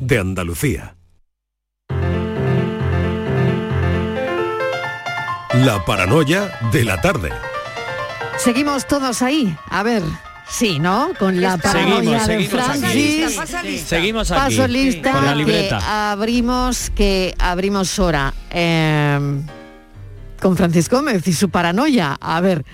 de Andalucía. La paranoia de la tarde. Seguimos todos ahí. A ver, sí, ¿no? Con la paranoia Seguimos, de seguimos. Francis. Seguimos aquí. Paso lista Con la que libreta. abrimos, que abrimos hora. eh, con Francis Gómez y su paranoia. A ver,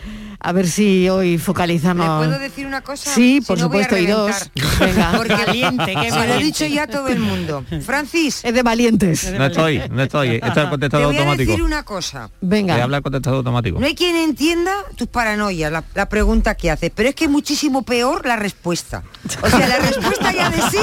a ver si hoy focalizamos. ¿Le puedo decir una cosa? Sí, Si por no voy a supuesto, y dos. Venga. Porque Valiente, lo he dicho ya a todo el mundo. Francis. Es de valientes. No estoy, no estoy. Esto es el Te contestador voy a automático. decir una cosa. Venga. Te habla el contestador automático. No hay quien entienda tus paranoias, la, la pregunta que haces, pero es que es muchísimo peor la respuesta. O sea, la respuesta ya de sí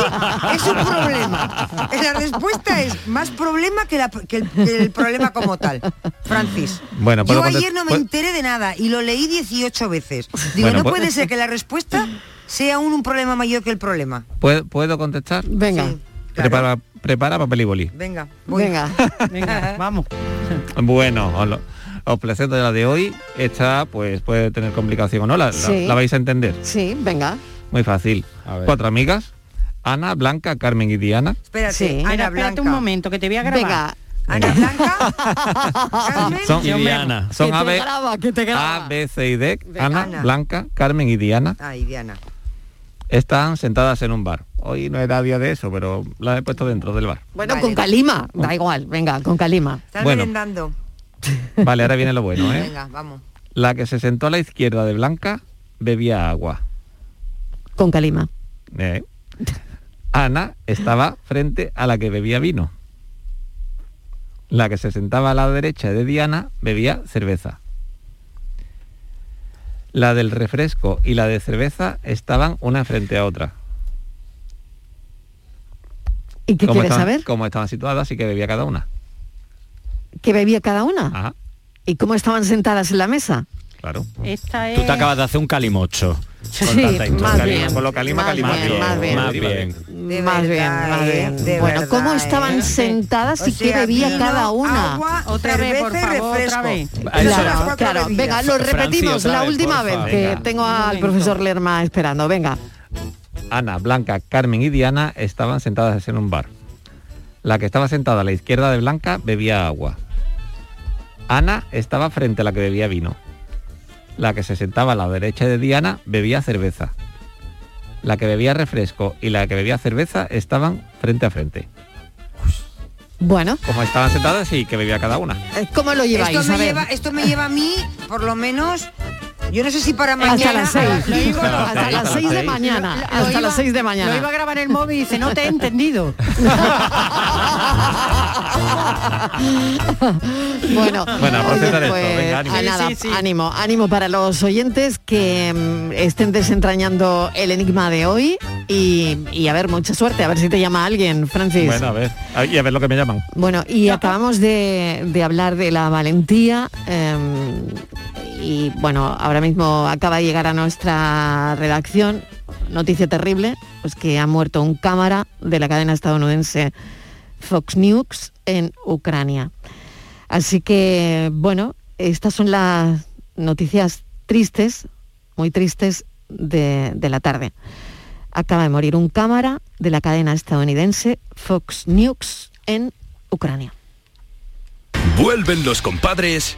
es un problema. La respuesta es más problema que, la- que el, que el problema como tal. Francis. Bueno, ¿puedo Yo ayer no me enteré de nada y lo leí 18 veces. Digo, Bueno, no pues- puede ser que la respuesta sea aún un problema mayor que el problema. ¿Puedo, puedo contestar? Venga. Prepara, prepara papel y boli. Venga, voy. Venga. Venga, vamos. Bueno, os, lo- os presento la de hoy. Esta pues puede tener complicación o no. La, Sí. la vais a entender. Sí, venga. Muy fácil. Cuatro amigas. Ana, Blanca, Carmen y Diana. Espérate, Sí. Ana espérate un momento, que te voy a grabar. Venga. Ana Blanca, Carmen Son, Y Diana. son que A, B, graba, que te graba. A, B, C y D. Ana, Ana. Blanca, Carmen y Diana Ay, Diana. están sentadas en un bar. Hoy no era día de eso, pero la he puesto dentro del bar. Bueno, Vale. con calima. Da igual. Venga, con calima. Estás Bueno. merendando. Vale, ahora viene lo bueno, ¿eh? Venga, vamos. La que se sentó a la izquierda de Blanca bebía agua. Con calima. ¿eh? Ana estaba frente a la que bebía vino. La que se sentaba a la derecha de Diana bebía cerveza. La del refresco y la de cerveza estaban una frente a otra. ¿Y qué ¿Cómo quieres estaban, saber? cómo estaban situadas y que bebía cada una. ¿Qué bebía cada una? Ajá, ¿Y cómo estaban sentadas en la mesa? Claro. Esta es... Tú te acabas de hacer un calimocho. Sí, más Calima, bien. con lo calima, más calima, bien, más bien. Más bien. De más bien, más ¿eh? bien. De bueno, verdad, ¿cómo estaban ¿eh? sentadas O y sea, qué bebía vino, cada una? Agua, Otra vez, por favor, refresco. otra vez. Claro, claro. Venga, lo repetimos la vez, última vez que tengo al profesor Lerma esperando. Venga. Ana, Blanca, Carmen y Diana estaban sentadas en un bar. La que estaba sentada a la izquierda de Blanca bebía agua. Ana estaba frente a la que bebía vino. La que se sentaba a la derecha de Diana bebía cerveza. La que bebía refresco y la que bebía cerveza estaban frente a frente. Bueno, Como estaban sentadas y que bebía cada una. eh, ¿cómo lo lleváis? Esto A me, ver. lleva, esto me lleva a mí, por lo menos, yo no sé si para mañana... Hasta las seis. Lo digo, Hasta Hasta las las seis de seis. mañana. Lo Hasta iba- las seis de Lo iba a mañana. grabar en el móvil y dice, no te he entendido. Bueno, Bueno, a procesar esto, pues, venga, ánimo. a nada, sí, sí. ánimo, ánimo para los oyentes que mm, estén desentrañando el enigma de hoy y, y a ver, mucha suerte, a ver si te llama alguien, Francis. Bueno, a ver. a- Y a ver lo que me llaman. Bueno, y acabamos de, de hablar de la valentía eh, y bueno, ahora mismo acaba de llegar a nuestra redacción noticia terrible, pues que ha muerto un cámara de la cadena estadounidense Fox News en Ucrania. Así que, bueno, estas son las noticias tristes, muy tristes de, la tarde. Acaba de morir un cámara de la cadena estadounidense Fox News en Ucrania. Vuelven los compadres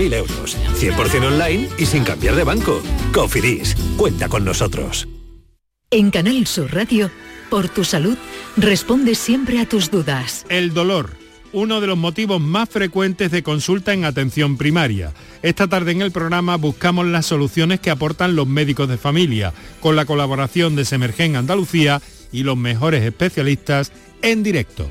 60.000 euros, 100% online y sin cambiar de banco. Cofidis, cuenta con nosotros. En Canal Sur Radio, por tu salud, responde siempre a tus dudas. El dolor, uno de los motivos más frecuentes de consulta en atención primaria. Esta tarde en el programa buscamos las soluciones que aportan los médicos de familia, con la colaboración de Semergen Andalucía y los mejores especialistas en directo.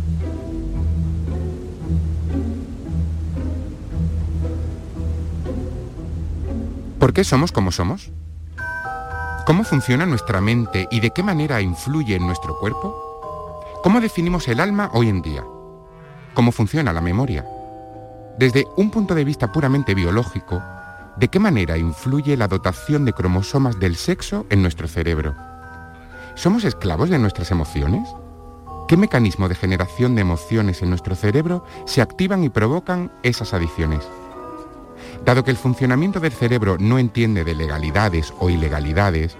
¿Por qué somos como somos? ¿Cómo funciona nuestra mente y de qué manera influye en nuestro cuerpo? ¿Cómo definimos el alma hoy en día? ¿Cómo funciona la memoria? Desde un punto de vista puramente biológico, ¿de qué manera influye la dotación de cromosomas del sexo en nuestro cerebro? ¿Somos esclavos de nuestras emociones? ¿Qué mecanismo de generación de emociones en nuestro cerebro se activan y provocan esas adicciones? Dado que el funcionamiento del cerebro no entiende de legalidades o ilegalidades,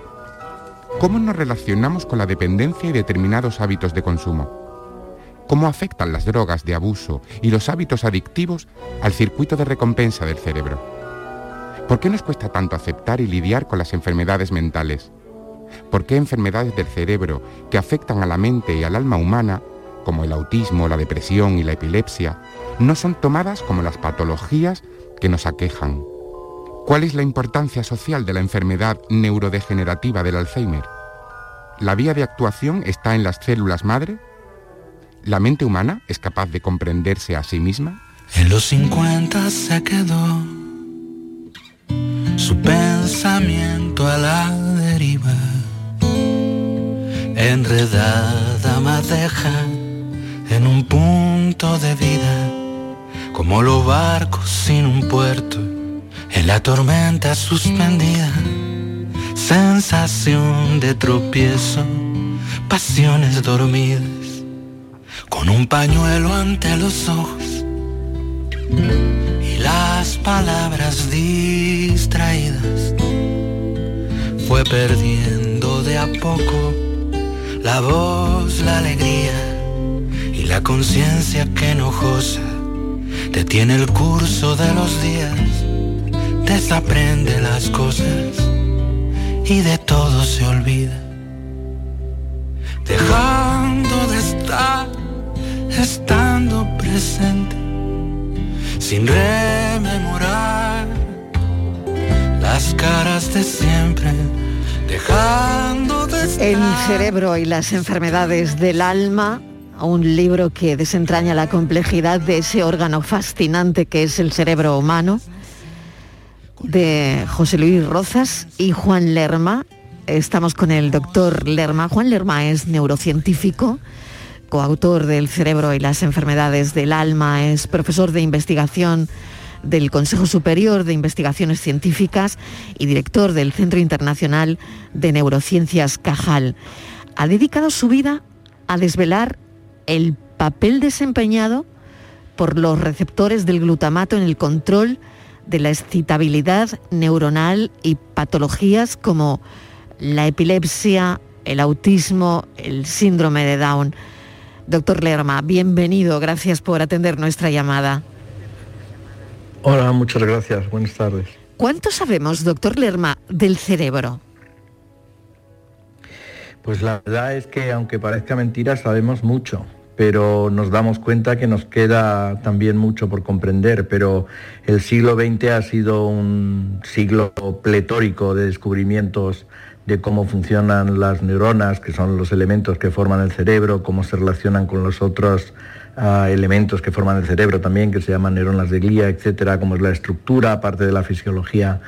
¿cómo nos relacionamos con la dependencia y determinados hábitos de consumo? ¿Cómo afectan las drogas de abuso y los hábitos adictivos al circuito de recompensa del cerebro? ¿Por qué nos cuesta tanto aceptar y lidiar con las enfermedades mentales? ¿Por qué enfermedades del cerebro que afectan a la mente y al alma humana, como el autismo, la depresión y la epilepsia, no son tomadas como las patologías que nos aquejan. ¿Cuál es la importancia social de la enfermedad neurodegenerativa del Alzheimer? ¿La vía de actuación está en las células madre? ¿La mente humana es capaz de comprenderse a sí misma? En los 50 se quedó su pensamiento a la deriva, enredada madeja en un punto de vida como los barcos sin un puerto, en la tormenta suspendida, sensación de tropiezo, pasiones dormidas, con un pañuelo ante los ojos y las palabras distraídas, fue perdiendo de a poco la voz, la alegría y la conciencia que enojosa detiene el curso de los días, desaprende las cosas y de todo se olvida. Dejando de estar, estando presente, sin rememorar las caras de siempre, dejando de estar. El cerebro y las enfermedades del alma un libro que desentraña la complejidad de ese órgano fascinante que es el cerebro humano, de José Luis Rozas y Juan Lerma. Estamos con el doctor Lerma. Juan Lerma es neurocientífico, coautor del cerebro y las enfermedades del alma, es profesor de investigación del Consejo Superior de Investigaciones Científicas y director del Centro Internacional de Neurociencias Cajal. Ha dedicado su vida a desvelar el papel desempeñado por los receptores del glutamato en el control de la excitabilidad neuronal y patologías como la epilepsia, el autismo, el síndrome de Down. Doctor Lerma, bienvenido, gracias por atender nuestra llamada. Hola, muchas gracias, buenas tardes. ¿Cuánto sabemos, doctor Lerma, del cerebro? Pues la verdad es que aunque parezca mentira, sabemos mucho, pero nos damos cuenta que nos queda también mucho por comprender, pero el siglo XX ha sido un siglo pletórico de descubrimientos de cómo funcionan las neuronas, que son los elementos que forman el cerebro, cómo se relacionan con los otros uh, elementos que forman el cerebro también, que se llaman neuronas de glía, etcétera, como es la estructura, aparte de la fisiología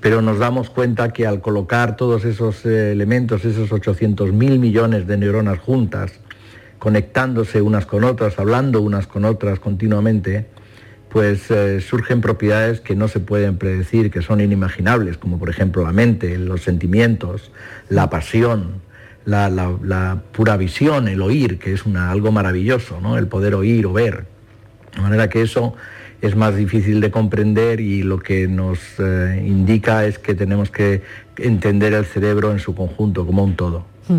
pero nos damos cuenta que al colocar todos esos eh, elementos, esos 800 mil millones de neuronas juntas, conectándose unas con otras, hablando unas con otras continuamente, pues eh, surgen propiedades que no se pueden predecir, que son inimaginables, como por ejemplo la mente, los sentimientos, la pasión, la, la- la pura visión, el oír, que es una, algo maravilloso, ¿no? el poder oír o ver. De manera que eso es más difícil de comprender y lo que nos eh, indica es que tenemos que entender el cerebro en su conjunto, como un todo. Mm.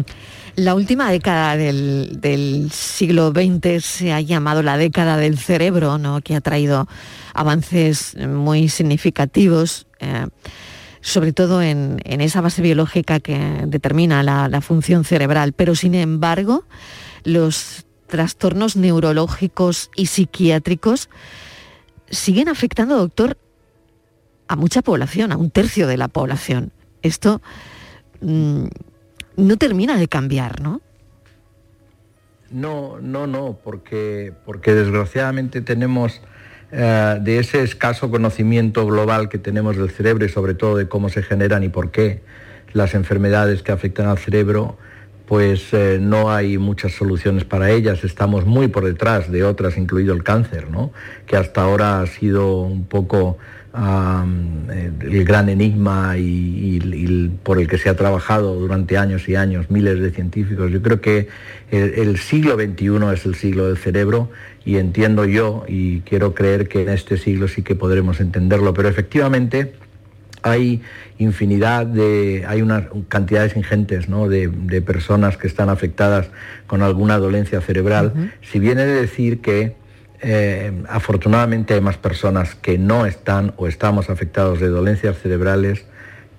La última década del, siglo XX se ha llamado la década del cerebro, ¿no? que ha traído avances muy significativos, eh, sobre todo en, esa base biológica que determina la función cerebral. Pero sin embargo, los trastornos neurológicos y psiquiátricos siguen afectando, doctor, a mucha población, a un tercio de la población. Esto mm, no termina de cambiar, ¿no? No, no, no, porque, porque desgraciadamente tenemos eh, de ese escaso conocimiento global que tenemos del cerebro y sobre todo de cómo se generan y por qué las enfermedades que afectan al cerebro, pues eh, no hay muchas soluciones para ellas. Estamos muy por detrás de otras, incluido el cáncer, ¿no? que hasta ahora ha sido un poco eh, el gran enigma y, por el que se ha trabajado durante años y años miles de científicos. Yo creo que el siglo XXI es el siglo del cerebro y entiendo yo y quiero creer que en este siglo sí que podremos entenderlo, pero efectivamente hay infinidad de, hay unas cantidades ingentes ¿no? de, de personas que están afectadas con alguna dolencia cerebral, si viene de decir que eh, afortunadamente hay más personas que no están o estamos afectados de dolencias cerebrales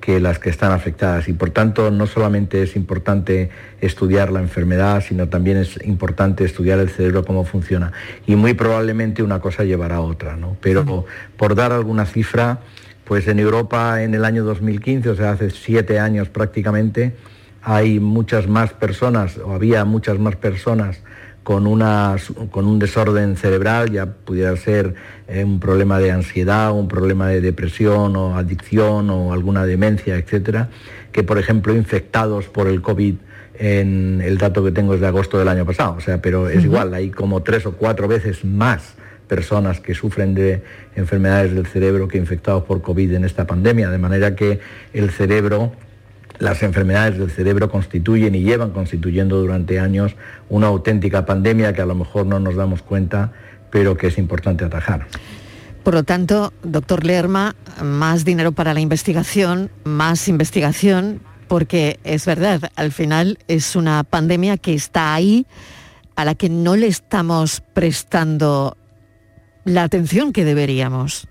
que las que están afectadas. Y por tanto no solamente es importante estudiar la enfermedad, sino también es importante estudiar el cerebro cómo funciona. Y muy probablemente una cosa llevará a otra, ¿no? Pero por dar alguna cifra, pues en Europa en el año 2015, o sea, hace siete años prácticamente, hay muchas más personas, o había muchas más personas con, una, con un desorden cerebral, ya pudiera ser eh, un problema de ansiedad, un problema de depresión o adicción o alguna demencia, etcétera, que por ejemplo infectados por el COVID en el dato que tengo es de agosto del año pasado, o sea, pero es igual, hay como tres o cuatro veces más personas que sufren de enfermedades del cerebro que infectados por COVID en esta pandemia, de manera que el cerebro, las enfermedades del cerebro constituyen y llevan constituyendo durante años una auténtica pandemia que a lo mejor no nos damos cuenta, pero que es importante atajar. Por lo tanto, doctor Lerma, más dinero para la investigación, más investigación, porque es verdad, al final es una pandemia que está ahí, a la que no le estamos prestando la atención que deberíamos.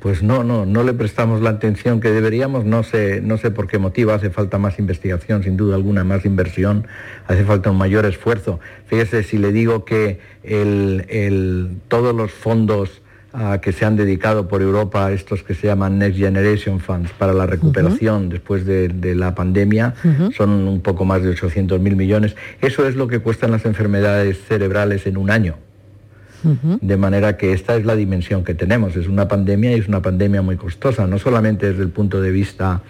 Pues no, no, no le prestamos la atención que deberíamos, no sé, no sé por qué motivo, hace falta más investigación, sin duda alguna, más inversión, hace falta un mayor esfuerzo. Fíjese, si le digo que el- el- todos los fondos ah, que se han dedicado por Europa, estos que se llaman Next Generation Funds, para la recuperación después de, de la pandemia, son un poco más de 800 mil millones. Eso es lo que cuestan las enfermedades cerebrales en un año. De manera que esta es la dimensión que tenemos. Es una pandemia y es una pandemia muy costosa, no solamente desde el punto de vista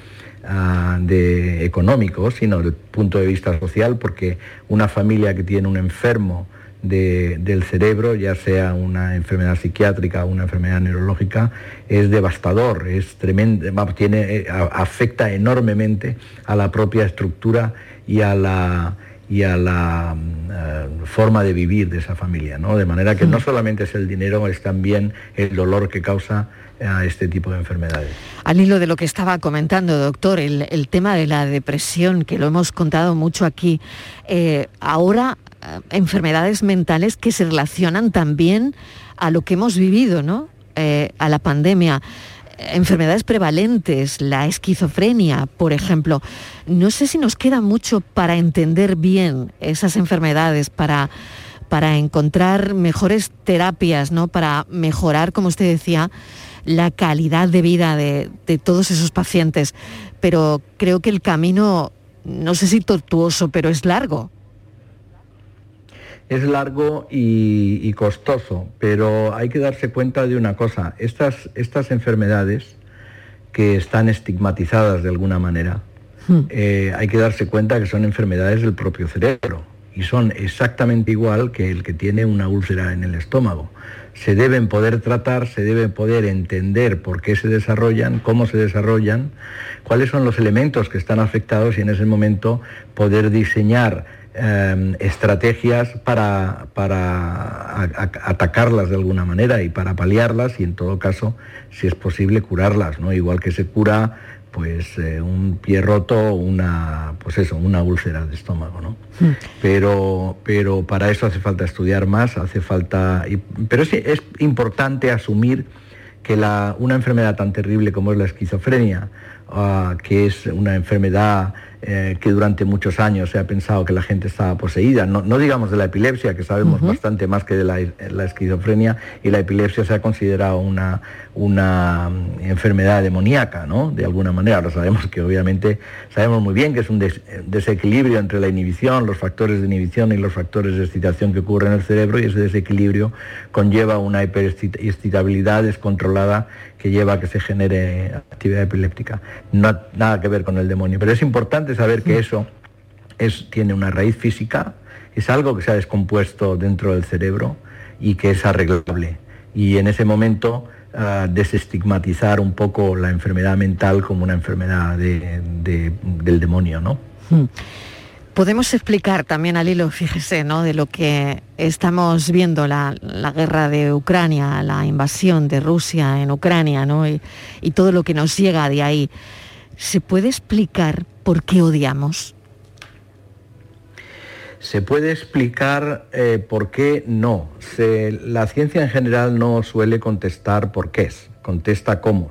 ah, económico, sino desde el punto de vista social, porque una familia que tiene un enfermo de- del cerebro, ya sea una enfermedad psiquiátrica o una enfermedad neurológica, es devastador, es tremendo, tiene, eh, afecta enormemente a la propia estructura y a la y a la mm, eh, forma de vivir de esa familia, ¿no? De manera que no solamente es el dinero, es también el dolor que causa a este tipo de enfermedades. Al hilo de lo que estaba comentando, doctor, el, el tema de la depresión, que lo hemos contado mucho aquí, eh, ahora eh, enfermedades mentales que se relacionan también a lo que hemos vivido, ¿no? Eh, a la pandemia. Enfermedades prevalentes, la esquizofrenia, por ejemplo. No sé si nos queda mucho para entender bien esas enfermedades, para, para encontrar mejores terapias, ¿no? Para mejorar, como usted decía, la calidad de vida de, de todos esos pacientes. Pero creo que el camino, no sé si tortuoso, pero es largo. Es largo y, y costoso, pero hay que darse cuenta de una cosa. Estas, estas enfermedades que están estigmatizadas de alguna manera, eh, hay que darse cuenta que son enfermedades del propio cerebro y son exactamente igual que el que tiene una úlcera en el estómago. Se deben poder tratar, se debe poder entender por qué se desarrollan, cómo se desarrollan, cuáles son los elementos que están afectados y en ese momento poder diseñar eh, estrategias para, para atacarlas de alguna manera y para paliarlas y en todo caso, si es posible, curarlas, ¿no? Igual que se cura pues eh, un pie roto, una pues eso, una úlcera de estómago, ¿no? Hmm. Pero, pero para eso hace falta estudiar más, hace falta. pero es, es importante asumir que la, una enfermedad tan terrible como es la esquizofrenia, ah, que es una enfermedad eh, que durante muchos años se ha pensado que la gente estaba poseída. No, digamos de la epilepsia, que sabemos bastante más que de la, esquizofrenia, y la epilepsia se ha considerado una, una mm, enfermedad demoníaca, ¿no? De alguna manera. Ahora sabemos que obviamente, sabemos muy bien que es un desequilibrio entre la inhibición, los factores de inhibición y los factores de excitación que ocurren en el cerebro, y ese desequilibrio conlleva una hiperexcitabilidad descontrolada que lleva a que se genere actividad epiléptica. No, nada que ver con el demonio, pero es importante saber que eso es, tiene una raíz física, es algo que se ha descompuesto dentro del cerebro y que es arreglable. Y en ese momento ah, desestigmatizar un poco la enfermedad mental como una enfermedad del demonio, ¿no? Hmm. Podemos explicar también al hilo, fíjese, ¿no? de lo que estamos viendo, la, guerra de Ucrania, la invasión de Rusia en Ucrania, ¿no? y, todo lo que nos llega de ahí. ¿Se puede explicar por qué odiamos? Se puede explicar eh, por qué no. la ciencia en general no suele contestar por qué es, contesta cómo.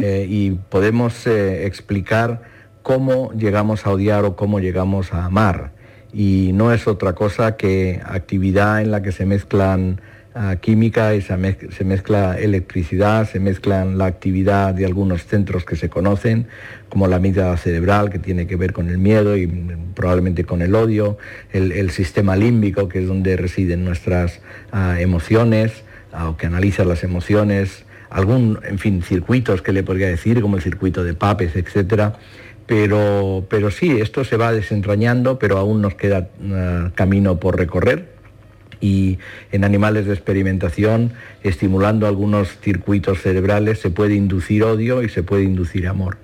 Eh, y podemos eh, explicar cómo llegamos a odiar o cómo llegamos a amar. Y no es otra cosa que actividad en la que se mezclan ah, química y se, mezcla electricidad, se mezclan la actividad de algunos centros que se conocen, como la amígdala cerebral, que tiene que ver con el miedo y probablemente con el odio, el, sistema límbico, que es donde residen nuestras ah, emociones, ah, o que analiza las emociones, algún, en fin, circuitos que le podría decir, como el circuito de Papes, etcétera pero, pero sí, esto se va desentrañando, pero aún nos queda eh, camino por recorrer. Y en animales de experimentación, estimulando algunos circuitos cerebrales, se puede inducir odio y se puede inducir amor.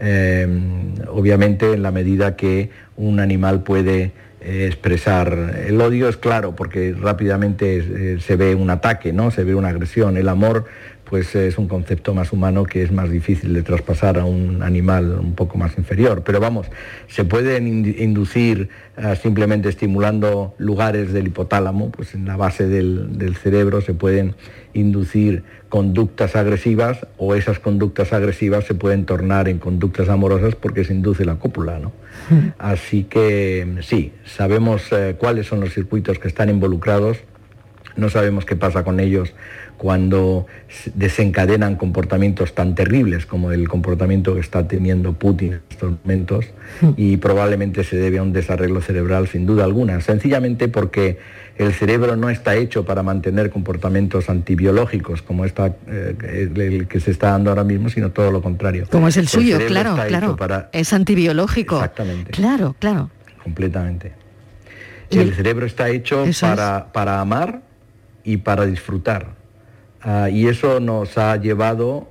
Em, obviamente, en la medida que un animal puede eh, expresar el odio, es claro, porque rápidamente eh, se ve un ataque, ¿no? se ve una agresión. El amor pues es un concepto más humano que es más difícil de traspasar a un animal un poco más inferior. Pero vamos, se pueden inducir eh, simplemente estimulando lugares del hipotálamo, pues en la base del, cerebro se pueden inducir conductas agresivas o esas conductas agresivas se pueden tornar en conductas amorosas porque se induce la cópula. ¿no? Así que sí, sabemos eh, cuáles son los circuitos que están involucrados, no sabemos qué pasa con ellos cuando desencadenan comportamientos tan terribles como el comportamiento que está teniendo Putin en estos momentos hmm. y probablemente se debe a un desarreglo cerebral sin duda alguna, sencillamente porque el cerebro no está hecho para mantener comportamientos antibiológicos como está, eh, el que se está dando ahora mismo, sino todo lo contrario. Como es el, suyo, claro, claro. Es antibiológico. Exactamente. Claro, claro. Completamente. El, cerebro está hecho para, para amar y para disfrutar Ah, y eso nos ha llevado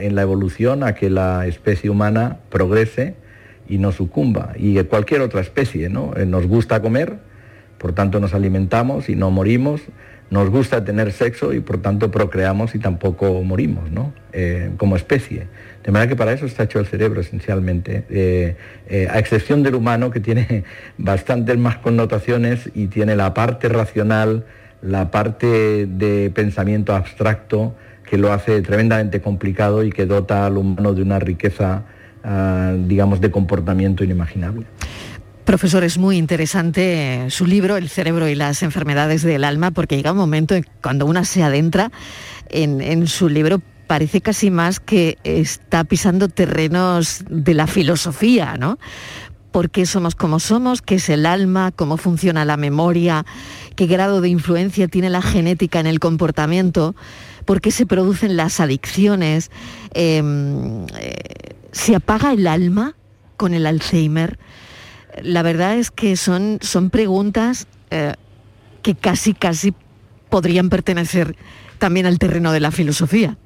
en la evolución a que la especie humana progrese y no sucumba. Y cualquier otra especie, ¿no? Eh, nos gusta comer, por tanto nos alimentamos y no morimos. Nos gusta tener sexo y por tanto procreamos y tampoco morimos, ¿no? Eh, como especie. De manera que para eso está hecho el cerebro esencialmente, eh, a excepción del humano que tiene bastantes más connotaciones y tiene la parte racional, la parte de pensamiento abstracto que lo hace tremendamente complicado y que dota al humano de una riqueza, ah, digamos, de comportamiento inimaginable. Profesor, es muy interesante su libro, El cerebro y las enfermedades del alma, porque llega un momento en cuando una se adentra en, en su libro parece casi más que está pisando terrenos de la filosofía, ¿no? por qué somos como somos, qué es el alma, cómo funciona la memoria, qué grado de influencia tiene la genética en el comportamiento, por qué se producen las adicciones, em, eh, se apaga el alma con el Alzheimer. la verdad es que son, son preguntas eh, que casi, casi podrían pertenecer también al terreno de la filosofía.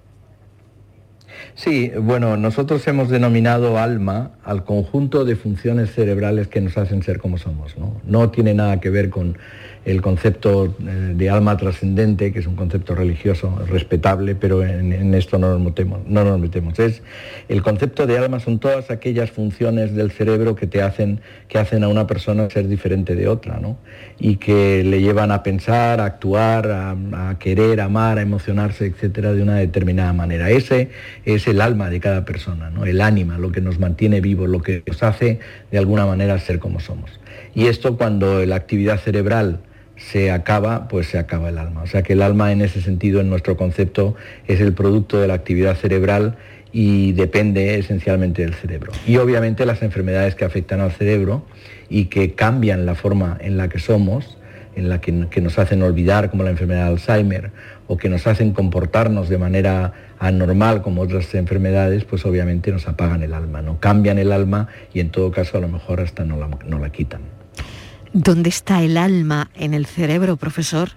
Sí, bueno, nosotros hemos denominado alma al conjunto de funciones cerebrales que nos hacen ser como somos. No, no tiene nada que ver con el concepto eh, de alma trascendente, que es un concepto religioso respetable, pero en, esto no nos, metemos, no nos metemos. Es, el concepto de alma son todas aquellas funciones del cerebro que te hacen, que hacen a una persona ser diferente de otra, ¿no? y que le llevan a pensar, a actuar, a, querer, a amar, a emocionarse, etcétera, de una determinada manera. Ese es el alma de cada persona, ¿no? el ánima, lo que nos mantiene vivos, lo que nos hace de alguna manera ser como somos. Y esto cuando la actividad cerebral se acaba, pues se acaba el alma. O sea que el alma en ese sentido, en nuestro concepto, es el producto de la actividad cerebral y depende esencialmente del cerebro. Y obviamente las enfermedades que afectan al cerebro y que cambian la forma en la que somos, en la que, nos hacen olvidar, como la enfermedad de Alzheimer, o que nos hacen comportarnos de manera anormal como otras enfermedades, pues obviamente nos apagan el alma, no cambian el alma y en todo caso a lo mejor hasta no la quitan. ¿Dónde está el alma en el cerebro, profesor?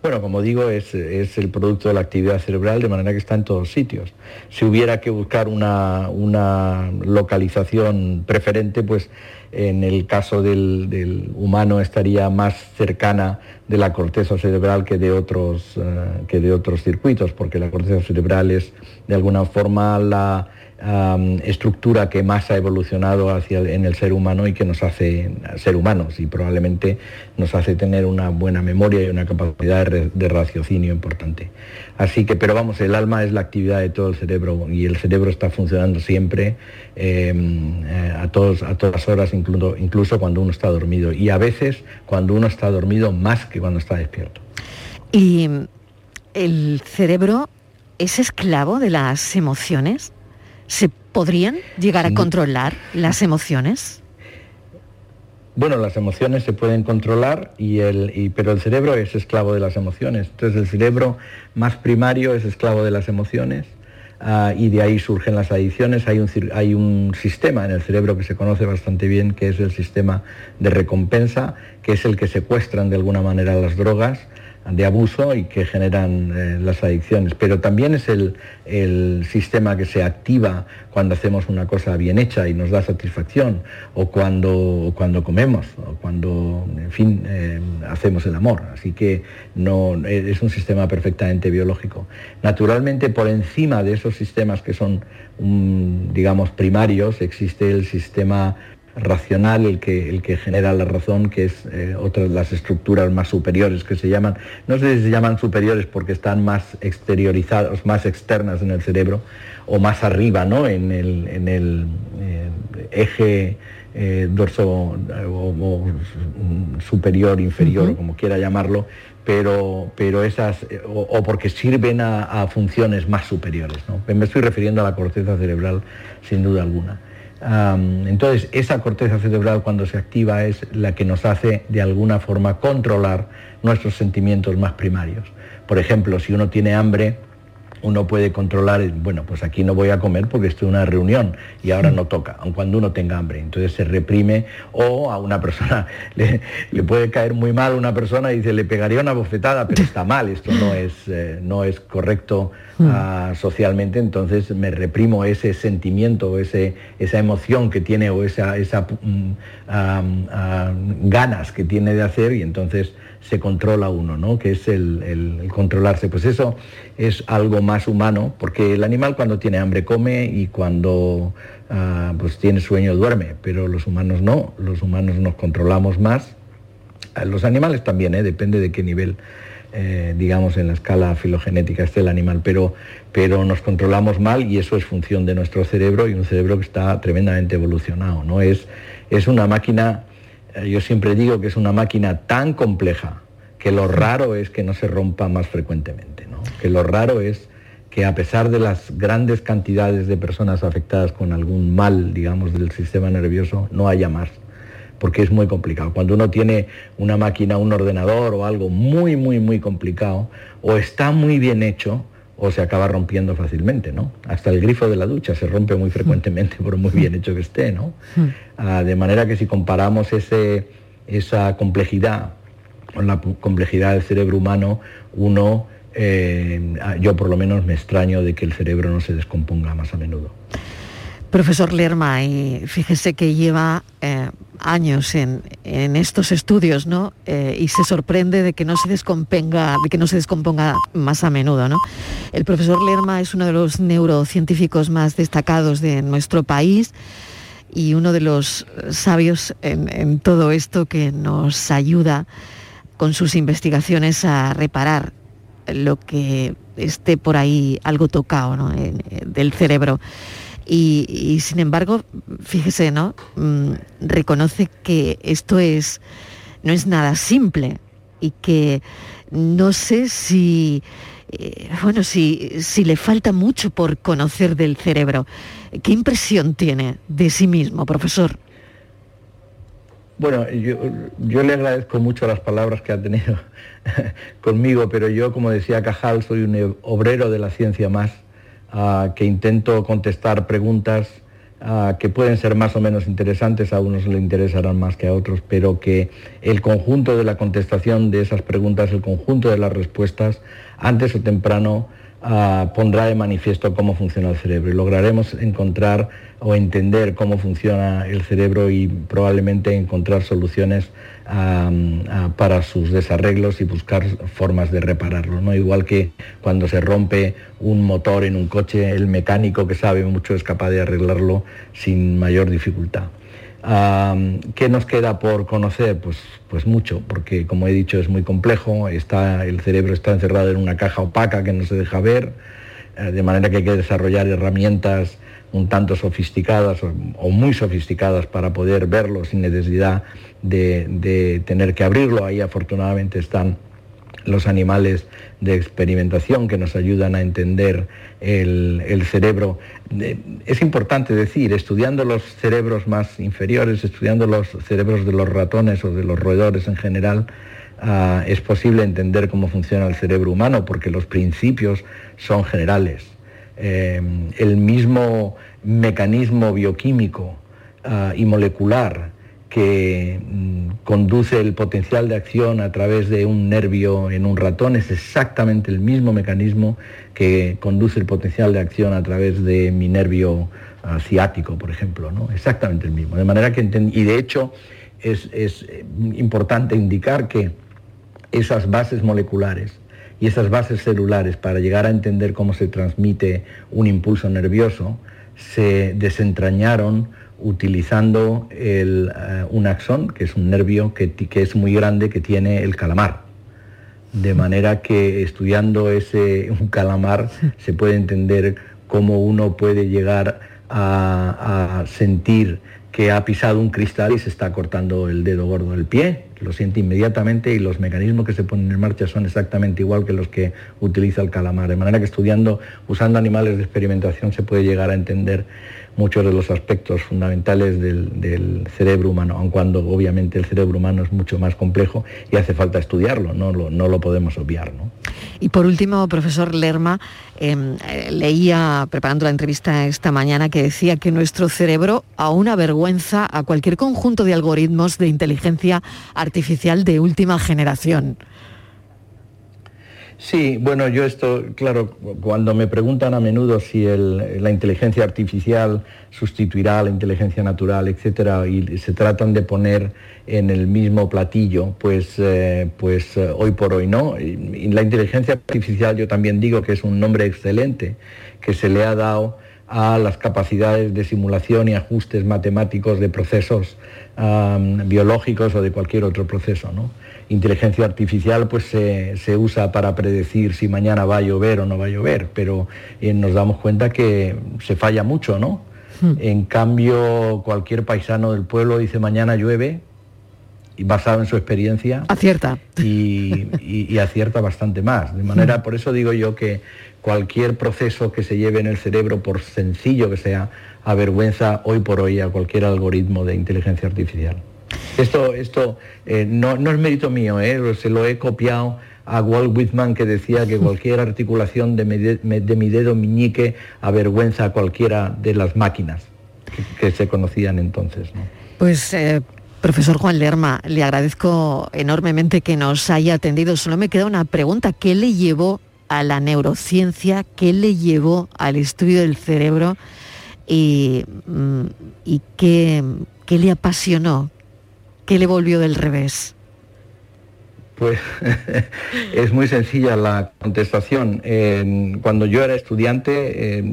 Bueno, como digo, es, el producto de la actividad cerebral, de manera que está en todos sitios. Si hubiera que buscar una, localización preferente, pues en el caso del, humano estaría más cercana de la corteza cerebral que de, otros, eh, que de otros circuitos, porque la corteza cerebral es de alguna forma la, estructura que más ha evolucionado hacia en el ser humano y que nos hace ser humanos y probablemente nos hace tener una buena memoria y una capacidad de, raciocinio importante. Así que, pero vamos, el alma es la actividad de todo el cerebro y el cerebro está funcionando siempre em, eh, a, todos, a todas horas, incluso, incluso cuando uno está dormido y a veces cuando uno está dormido más que cuando está despierto. ¿Y el cerebro es esclavo de las emociones? ¿Se podrían llegar a controlar las emociones? Bueno, las emociones se pueden controlar, y el, pero el cerebro es esclavo de las emociones. Entonces el cerebro más primario es esclavo de las emociones ah, y de ahí surgen las adicciones. Hay un, hay un sistema en el cerebro que se conoce bastante bien, que es el sistema de recompensa, que es el que secuestran de alguna manera las drogas de abuso y que generan eh, las adicciones. Pero también es el, sistema que se activa cuando hacemos una cosa bien hecha y nos da satisfacción, o cuando, cuando comemos, o cuando, en fin, eh, hacemos el amor. Así que no, es un sistema perfectamente biológico. Naturalmente, por encima de esos sistemas que son, digamos, primarios, existe el sistema racional el que, el que genera la razón, que es eh, otras las estructuras más superiores que se llaman, no sé si se llaman superiores porque están más exteriorizadas, más externas en el cerebro, o más arriba, ¿no? En el, en el eh, eje eh, dorso o, superior, inferior, como quiera llamarlo, pero, pero esas, o, porque sirven a, a, funciones más superiores. ¿no? Me estoy refiriendo a la corteza cerebral, sin duda alguna entonces, esa corteza cerebral cuando se activa es la que nos hace de alguna forma controlar nuestros sentimientos más primarios. Por ejemplo, si uno tiene hambre, uno puede controlar, bueno, pues aquí no voy a comer porque estoy en una reunión y ahora no toca, aun cuando uno tenga hambre. Entonces se reprime o a una persona le, puede caer muy mal una persona y dice, le pegaría una bofetada, pero está mal, esto no es, eh, no es correcto ah, socialmente, entonces me reprimo ese sentimiento o ese, esa emoción que tiene o esa, esa mm, ganas que tiene de hacer y entonces se controla uno, ¿no? que es el, controlarse. Pues eso es algo más humano, porque el animal cuando tiene hambre come y cuando ah, pues tiene sueño duerme, pero los humanos no, los humanos nos controlamos más. Ah, los animales también, ¿eh? depende de qué nivel, eh, digamos, en la escala filogenética esté el animal, pero, pero nos controlamos mal y eso es función de nuestro cerebro y un cerebro que está tremendamente evolucionado. ¿no? Es, es una máquina yo siempre digo que es una máquina tan compleja que lo raro es que no se rompa más frecuentemente, que lo raro es que a pesar de las grandes cantidades de personas afectadas con algún mal, digamos, del sistema nervioso, no haya más, porque es muy complicado. Cuando uno tiene una máquina, un ordenador o algo muy, muy, muy complicado, o está muy bien hecho, o se acaba rompiendo fácilmente, ¿no? Hasta el grifo de la ducha se rompe muy frecuentemente por muy bien hecho que esté, ¿no? Ah, de manera que si comparamos ese, esa complejidad con la complejidad del cerebro humano, uno, eh, yo por lo menos me extraño de que el cerebro no se descomponga más a menudo. Profesor Lerma, y fíjese que lleva eh, años en, estos estudios, ¿no? Eh, y se sorprende de que no se descomponga, de que no se descomponga más a menudo, ¿no? El profesor Lerma es uno de los neurocientíficos más destacados de nuestro país y uno de los sabios en, todo esto que nos ayuda con sus investigaciones a reparar lo que esté por ahí algo tocado ¿no? del cerebro. Y, sin embargo, fíjese, ¿no? Mm, reconoce que esto es, no es nada simple y que no sé si, eh, bueno, si, si le falta mucho por conocer del cerebro. ¿Qué impresión tiene de sí mismo, profesor? Bueno, yo, yo, le agradezco mucho las palabras que ha tenido conmigo, pero yo, como decía Cajal, soy un obrero de la ciencia más que intento contestar preguntas que pueden ser más o menos interesantes, a unos le interesarán más que a otros, pero que el conjunto de la contestación de esas preguntas, el conjunto de las respuestas, antes o temprano pondrá de manifiesto cómo funciona el cerebro. Y lograremos encontrar o entender cómo funciona el cerebro y probablemente encontrar soluciones para sus desarreglos y buscar formas de repararlo. ¿no? Igual que cuando se rompe un motor en un coche, el mecánico que sabe mucho es capaz de arreglarlo sin mayor dificultad. ¿Qué nos queda por conocer? Pues, pues mucho, porque como he dicho es muy complejo, está, el cerebro está encerrado en una caja opaca que no se deja ver, eh, de manera que hay que desarrollar herramientas un tanto sofisticadas o, muy sofisticadas para poder verlo sin necesidad de, tener que abrirlo. Ahí afortunadamente están los animales de experimentación que nos ayudan a entender el, cerebro. Es importante decir, estudiando los cerebros más inferiores, estudiando los cerebros de los ratones o de los roedores en general, ah, es posible entender cómo funciona el cerebro humano porque los principios son generales. Eh, el mismo mecanismo bioquímico ah, y molecular que mm, conduce el potencial de acción a través de un nervio en un ratón es exactamente el mismo mecanismo que conduce el potencial de acción a través de mi nervio ah, ciático, por ejemplo, ¿no? Exactamente el mismo. De manera que y de hecho es, es eh, importante indicar que esas bases moleculares y esas bases celulares para llegar a entender cómo se transmite un impulso nervioso se desentrañaron utilizando el, eh, un axón, que es un nervio que, es muy grande que tiene el calamar. De manera que estudiando ese un calamar se puede entender cómo uno puede llegar a sentir que ha pisado un cristal y se está cortando el dedo gordo del pie, lo siente inmediatamente y los mecanismos que se ponen en marcha son exactamente igual que los que utiliza el calamar. De manera que estudiando, usando animales de experimentación, se puede llegar a entender muchos de los aspectos fundamentales del, cerebro humano, aun cuando obviamente el cerebro humano es mucho más complejo y hace falta estudiarlo, no lo, no lo podemos obviar. Y por último, profesor Lerma, em, eh, leía, preparando la entrevista esta mañana, que decía que nuestro cerebro aún avergüenza a cualquier conjunto de algoritmos de inteligencia artificial de última generación. Sí, bueno, yo esto, claro, cuando me preguntan a menudo si la inteligencia artificial sustituirá a la inteligencia natural, etcétera, y se tratan de poner en el mismo platillo, pues, eh, pues eh, hoy por hoy no. La inteligencia artificial yo también digo que es un nombre excelente que se le ha dado a las capacidades de simulación y ajustes matemáticos de procesos biológicos o de cualquier otro proceso. ¿no? Inteligencia artificial pues se, usa para predecir si mañana va a llover o no va a llover, pero eh, nos damos cuenta que se falla mucho, ¿no? Hmm. En cambio, cualquier paisano del pueblo dice mañana llueve, y basado en su experiencia. Acierta. Y, acierta bastante más. De manera, hmm. por eso digo yo que cualquier proceso que se lleve en el cerebro, por sencillo que sea, avergüenza hoy por hoy a cualquier algoritmo de inteligencia artificial. Esto, esto eh, no, es mérito mío, eh, se lo he copiado a Walt Whitman que decía que cualquier articulación de mi, de- de mi dedo meñique avergüenza a cualquiera de las máquinas que, que se conocían entonces. ¿no? Pues, eh, profesor Juan Lerma, le agradezco enormemente que nos haya atendido. Solo me queda una pregunta. ¿Qué le llevó a la neurociencia? ¿Qué le llevó al estudio del cerebro? ¿Y, mm, y qué, qué le apasionó? ¿Qué le volvió del revés? Pues es muy sencilla la contestación. Eh, cuando yo era estudiante eh,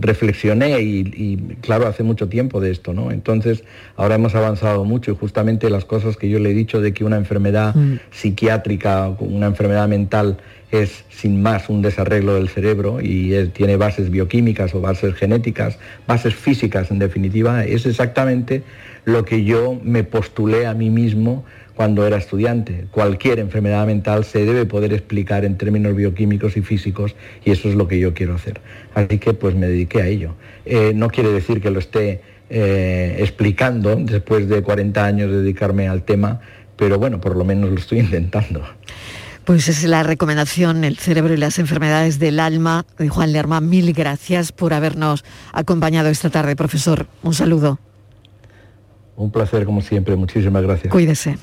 reflexioné y, y, claro, hace mucho tiempo de esto, ¿no? Entonces ahora hemos avanzado mucho y justamente las cosas que yo le he dicho de que una enfermedad psiquiátrica, una enfermedad mental es sin más un desarreglo del cerebro y es- tiene bases bioquímicas o bases genéticas, bases físicas en definitiva, es exactamente lo que yo me postulé a mí mismo cuando era estudiante. Cualquier enfermedad mental se debe poder explicar en términos bioquímicos y físicos y eso es lo que yo quiero hacer. Así que pues me dediqué a ello. Eh, no quiere decir que lo esté eh, explicando después de 40 años de dedicarme al tema, pero bueno, por lo menos lo estoy intentando. Pues es la recomendación El cerebro y las enfermedades del alma Juan Lerma. Mil gracias por habernos acompañado esta tarde, profesor. Un saludo. Un placer como siempre, muchísimas gracias. Cuídese.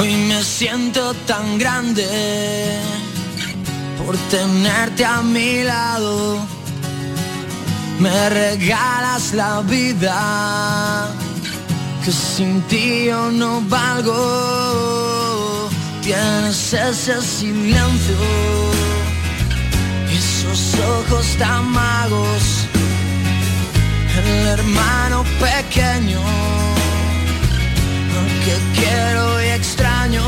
Hoy me siento tan grande por tenerte a mi lado. Me regalas la vida, que sin ti yo no valgo. Tienes ese silencio esos ojos tan magos. El hermano pequeño que quiero y extraño.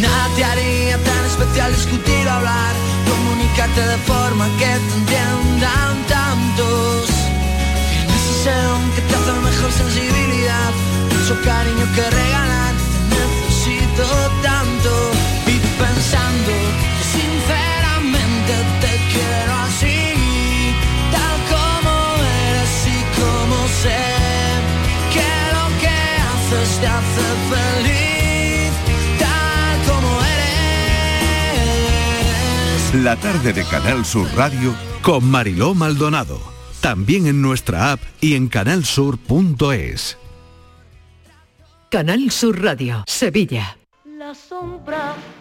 Nada te haría tan especial discutir o hablar, comunicarte de forma que te entiendan tantos. Tienes ese que te hace mejor sensibilidad, mucho cariño que regalar, te necesito tanto. Y pensando que haces te hace feliz, tal como eres. La tarde de Canal Sur Radio con Mariló Maldonado. También en nuestra app y en canalsur.es. Canal Sur Radio, Sevilla. La sombra,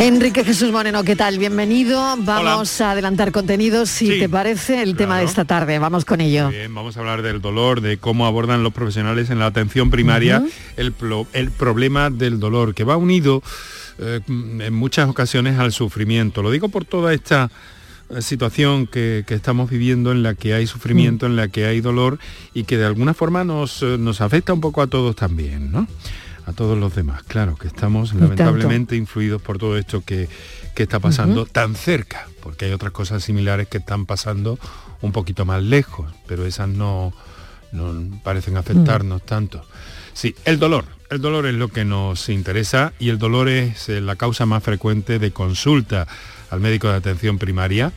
Enrique Jesús Moreno, ¿qué tal? Bienvenido. Vamos a adelantar contenidos, si Sí, te parece, el tema de esta tarde. Vamos con ello. Bien, vamos a hablar del dolor, de cómo abordan los profesionales en la atención primaria el, problema del dolor, que va unido eh, en muchas ocasiones al sufrimiento. Lo digo por toda esta eh, situación que, que estamos viviendo en la que hay sufrimiento, en la que hay dolor y que de alguna forma nos, eh, nos afecta un poco a todos también, ¿no? A todos los demás, claro, que estamos lamentablemente influidos por todo esto que, que está pasando tan cerca, porque hay otras cosas similares que están pasando un poquito más lejos, pero esas no, no parecen afectarnos tanto. Sí, el dolor. El dolor es lo que nos interesa y el dolor es eh, la causa más frecuente de consulta al médico de atención primaria.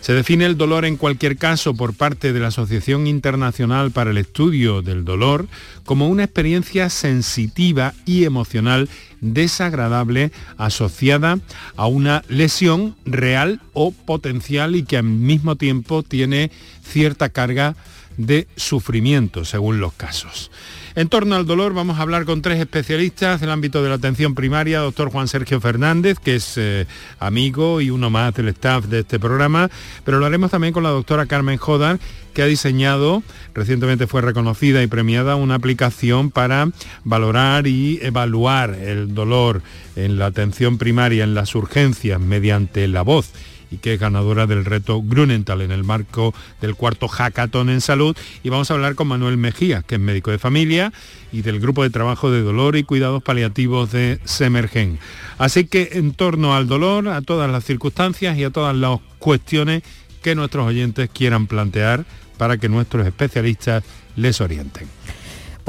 Se define el dolor en cualquier caso por parte de la Asociación Internacional para el Estudio del Dolor como una experiencia sensitiva y emocional desagradable asociada a una lesión real o potencial y que al mismo tiempo tiene cierta carga de sufrimiento según los casos. En torno al dolor vamos a hablar con tres especialistas del ámbito de la atención primaria, doctor Juan Sergio Fernández, que es eh, amigo y uno más del staff de este programa, pero lo haremos también con la doctora Carmen Jodar, que ha diseñado, recientemente fue reconocida y premiada, una aplicación para valorar y evaluar el dolor en la atención primaria, en las urgencias, mediante la voz y que es ganadora del reto Grunenthal en el marco del cuarto hackathon en salud. Y vamos a hablar con Manuel Mejía, que es médico de familia y del grupo de trabajo de dolor y cuidados paliativos de Semergen. Así que en torno al dolor, a todas las circunstancias y a todas las cuestiones que nuestros oyentes quieran plantear para que nuestros especialistas les orienten.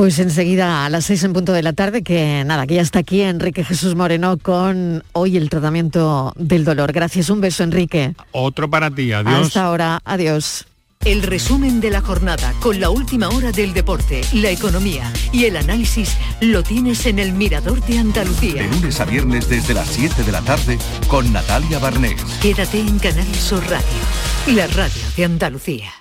Pues enseguida a las seis en punto de la tarde, que nada, que ya está aquí Enrique Jesús Moreno con hoy el tratamiento del dolor. Gracias, un beso Enrique. Otro para ti, adiós. Hasta ahora, adiós. El resumen de la jornada con la última hora del deporte, la economía y el análisis lo tienes en el Mirador de Andalucía. De lunes a viernes desde las 7 de la tarde con Natalia Barnés. Quédate en Canal Sur Radio, la radio de Andalucía.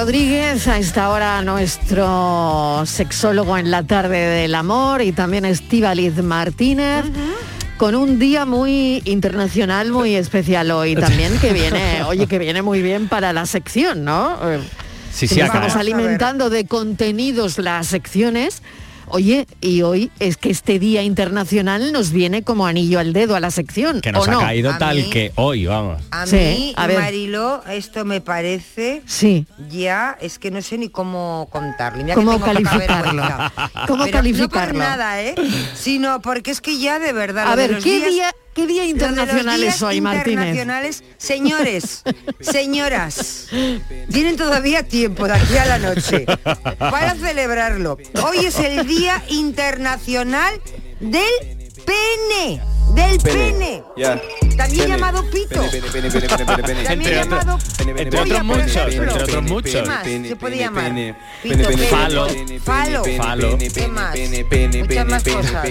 Rodríguez, a esta hora nuestro sexólogo en la tarde del amor y también Estíbaliz Martínez. Con un día muy internacional, muy especial hoy también, que viene, oye, que viene muy bien para la sección, ¿no? Sí, si sí, acá- estamos alimentando de contenidos las secciones. Oye, y hoy es que este Día Internacional nos viene como anillo al dedo a la sección. Que nos ¿o ha no? caído A tal mí- que hoy, vamos. A Sí, mí, a ver. Mariló, esto me parece Sí. ya, es que no sé ni cómo contarlo. Mira ¿Cómo calificarlo? ¿Cómo Pero calificarlo? No por nada, ¿eh? Sino porque es que ya de verdad. A ver, ¿qué días- día, qué día internacional es hoy, Martínez? señores, señoras, tienen todavía tiempo de aquí a la noche para celebrarlo. Hoy es el Día Internacional del Pene. Del pene. También llamado pito. También Entre llamado otros- entre muchos, entre otros ¿Qué muchos. se puede llamar? pene, Pito, pene, pene, falo, Falo. falo. ¿Qué más? Muchas más cosas.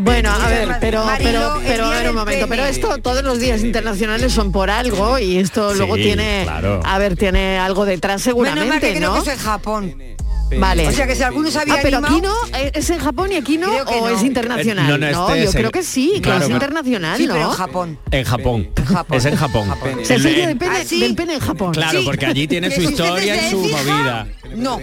Bueno, a ver, pero, pero, pero a ver un momento, pero esto, todos los días internacionales son por algo y esto luego tiene, claro. a ver, tiene algo detrás Menos mal seguramente, que creo ¿no? que es en Japón. Vale. O sea que si alguno se había ah, pero aquí animado- no, ¿Eh, es en Japón y aquí no, o no. es internacional. Eh, no, no, este yo es en- creo que sí, que Claro, es pero- internacional, Sí, ¿no? pero en Japón. En Japón. Es en Japón. Es el día del pene, ¿Ah, sí? del pene en Japón. Claro, Sí. porque allí tiene su historia y su movida. No.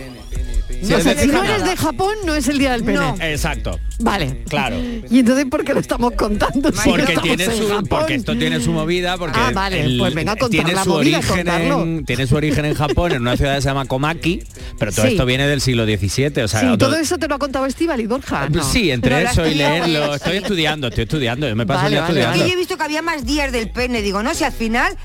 Si no eres de Japón, no es el día del pene. No. Exacto. Vale. Claro. Y entonces, ¿por qué lo estamos contando? si no Porque estamos tiene en su, Japón? porque esto tiene su movida, porque Ah, vale, pues venga, contar tiene la su movida, origen contarlo. en, tiene su origen en Japón, en una ciudad que se llama Komaki, pero todo Sí. esto viene del siglo XVII, o sea, sí, todo- todo eso te lo ha contado Estival y Borja. ¿no? Sí, entre No, lo has eso y leerlo, estoy sí. estudiando, estoy estudiando, yo me paso Vale, el día vale, Es que estudiando. yo he visto que había más días del pene. Digo, no, si al final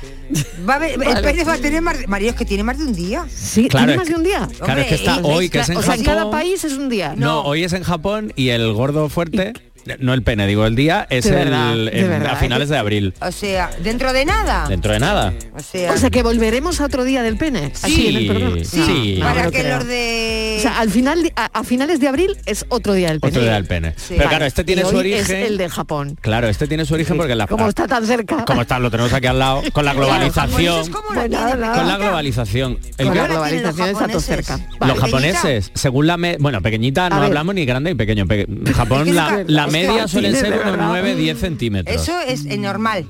va a haber- el pene va a tener más... María, es que tiene más de un día. Sí, Claro, ¿tiene es más de un día? Claro, es que está Hombre, hoy, que es en o sea, Japón. cada país es un día. No, hoy es en Japón y el gordo fuerte, no el pene, digo el día, es De el, de verdad. a finales de abril, O sea, dentro de nada. dentro de nada. O sea, O sea, que volveremos a otro día del pene. Aquí en el programa. sí. No, para que creo. los de... O sea, al final, de- a, a finales de abril es otro día del pene. Otro día del pene. Pero Vale. claro, este tiene Y su hoy origen. Es el de Japón. Claro, este tiene su origen porque la Como está tan cerca. como está, lo tenemos aquí al lado, con la globalización. Nada. Con la globalización. El Con que- la globalización está todo cerca. Vale. los japoneses, según la me- bueno, pequeñita no ver. hablamos ni grande ni pequeño. Pe- Japón la, la media Martínez, suele ser unos verdad. 9-10 centímetros. Eso es eh, normal.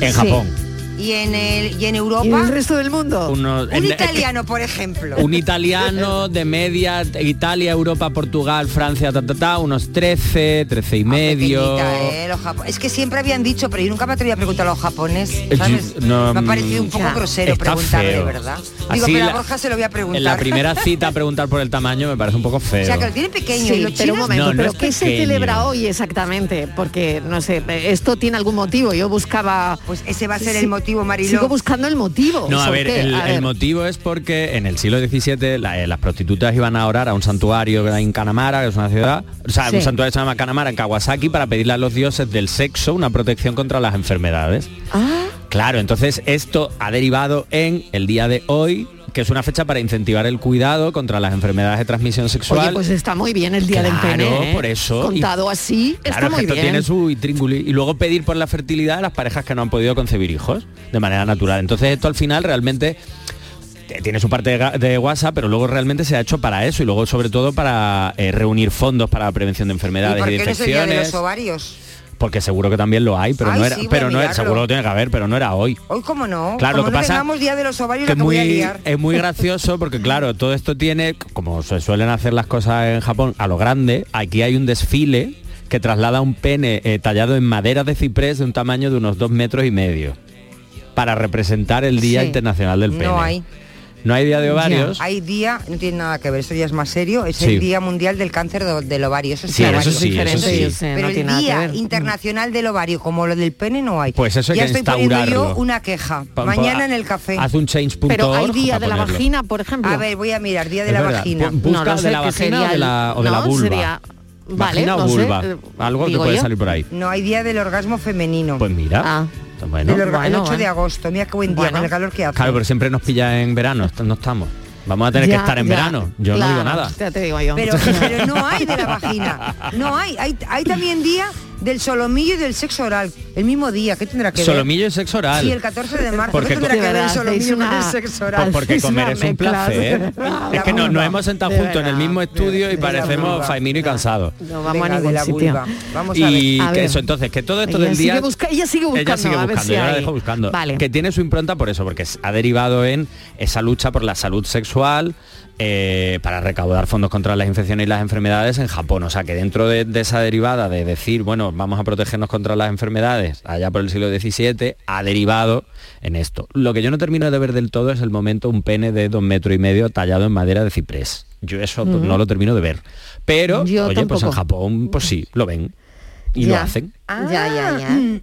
en Sí. Y en, el, y en ¿Y Europa, en el resto del mundo? Un en- italiano, por ejemplo. un italiano de media, Italia, Europa, Portugal, Francia, ta, ta, ta, unos 13, 13 y medio. Eh, los japo- Es que siempre habían dicho, pero yo nunca me atreví a preguntar a los japoneses, Eh, ¿sabes? no, me ha parecido un poco ya. grosero preguntarle, feo. ¿verdad? Digo, Así pero a la- Borja se lo voy a preguntar. En la primera cita preguntar por el tamaño me parece un poco feo. o sea, que lo tiene pequeño. Sí, y los pero un momento, No, no pero ¿qué se celebra hoy exactamente? Porque, no sé, esto tiene algún motivo. Yo buscaba... Pues ese va a ser Sí, el motivo, Mariló. Sigo buscando el motivo. No, a ¿Por ver, el, A el ver. motivo es porque en el siglo XVII la- eh, las prostitutas iban a orar a un santuario en Kanamara, que es una ciudad, o sea, Sí. un santuario que se llama Kanamara en Kawasaki para pedirle a los dioses del sexo una protección contra las enfermedades. Ah, Claro, entonces esto ha derivado en el día de hoy, que es una fecha para incentivar el cuidado contra las enfermedades de transmisión sexual. oye, pues está muy bien el día del Claro, pene. ¿eh? por eso. Contado así, Claro, está es que muy esto bien. tiene su intríngulis. Y luego pedir por la fertilidad de las parejas que no han podido concebir hijos de manera natural. Entonces esto al final realmente eh, tiene su parte de, de WhatsApp, pero luego realmente se ha hecho para eso y luego sobre todo para eh, reunir fondos para la prevención de ¿Y enfermedades y, por de qué no día de infecciones. los ovarios? Porque seguro que también lo hay, pero Ay, no era, sí, pero no era, seguro lo tiene que haber, pero no era hoy. Hoy, ¿cómo no? Claro, Como lo que no pasa día de los ovarios, que la que voy a muy- liar. es muy gracioso porque claro, todo esto tiene, como se suelen hacer las cosas en Japón, a lo grande, aquí hay un desfile que traslada un pene eh, tallado en madera de ciprés de un tamaño de unos dos metros y medio para representar el Día Sí. Internacional del Pene. No hay. No hay Día de Ovarios. Hay día, no tiene nada que ver, eso ya es más serio, es Sí. el Día Mundial del Cáncer do- del Ovario. Eso Sí, está eso mal. sí, eso sí. yo sé, Pero no el Día. Internacional del Ovario, como lo del pene, no hay. Pues eso hay ya que estoy poniendo yo una queja. Pa- pa- Mañana en el café. Haz un change.org Pero hay día de la vagina, por ejemplo. A ver, voy a mirar, Día de Es la verdad. vagina. Bu- Busca No de sé, la que vagina sería o de la, o de la no, vulva. sería- Vale, Vagina o no sé, vulva. eh, Algo que puede yo. salir por ahí. No hay Día del Orgasmo Femenino. Pues mira. Ah. Bueno. el, bueno, 8 de agosto, mira qué buen día, Bueno. con el calor que hace. Claro, pero siempre nos pilla en verano, no estamos. Vamos a tener Ya, que estar en ya, verano. Yo no digo nada. Ya te digo yo. Pero, pero no hay de la vagina. No hay. Hay, hay también día del solomillo y del sexo oral. El mismo día, ¿qué tendrá que ver? Solomillo y sexo oral. Sí, el 14 de marzo. Porque ¿Qué tendrá que ver el solomillo con una- el sexo Pues oral? porque comer es un placer. Es que no, nos hemos sentado juntos en el mismo estudio y de parecemos. Faimino y cansado. No vamos Venga, a de ningún la sitio. vulva. Vamos a Y ver. A que ver. eso, entonces, que todo esto Ella del sigue día... busca- ella sigue buscando, Ella sigue a ver buscando, si yo la hay. dejo buscando. Vale. Que tiene su impronta por eso, porque ha derivado en esa lucha por la salud sexual, eh, para recaudar fondos contra las infecciones y las enfermedades en Japón. O sea que dentro de, de esa derivada de decir, bueno, vamos a protegernos contra las enfermedades allá por el siglo XVII, ha derivado en esto. Lo que yo no termino de ver del todo es el momento un pene de dos metros y medio tallado en madera de ciprés. Yo eso Ujú. no lo termino de ver. Pero, Yo oye, pues en. Japón, pues sí, lo ven. Y lo hacen. Ah, Ya, ya, ya.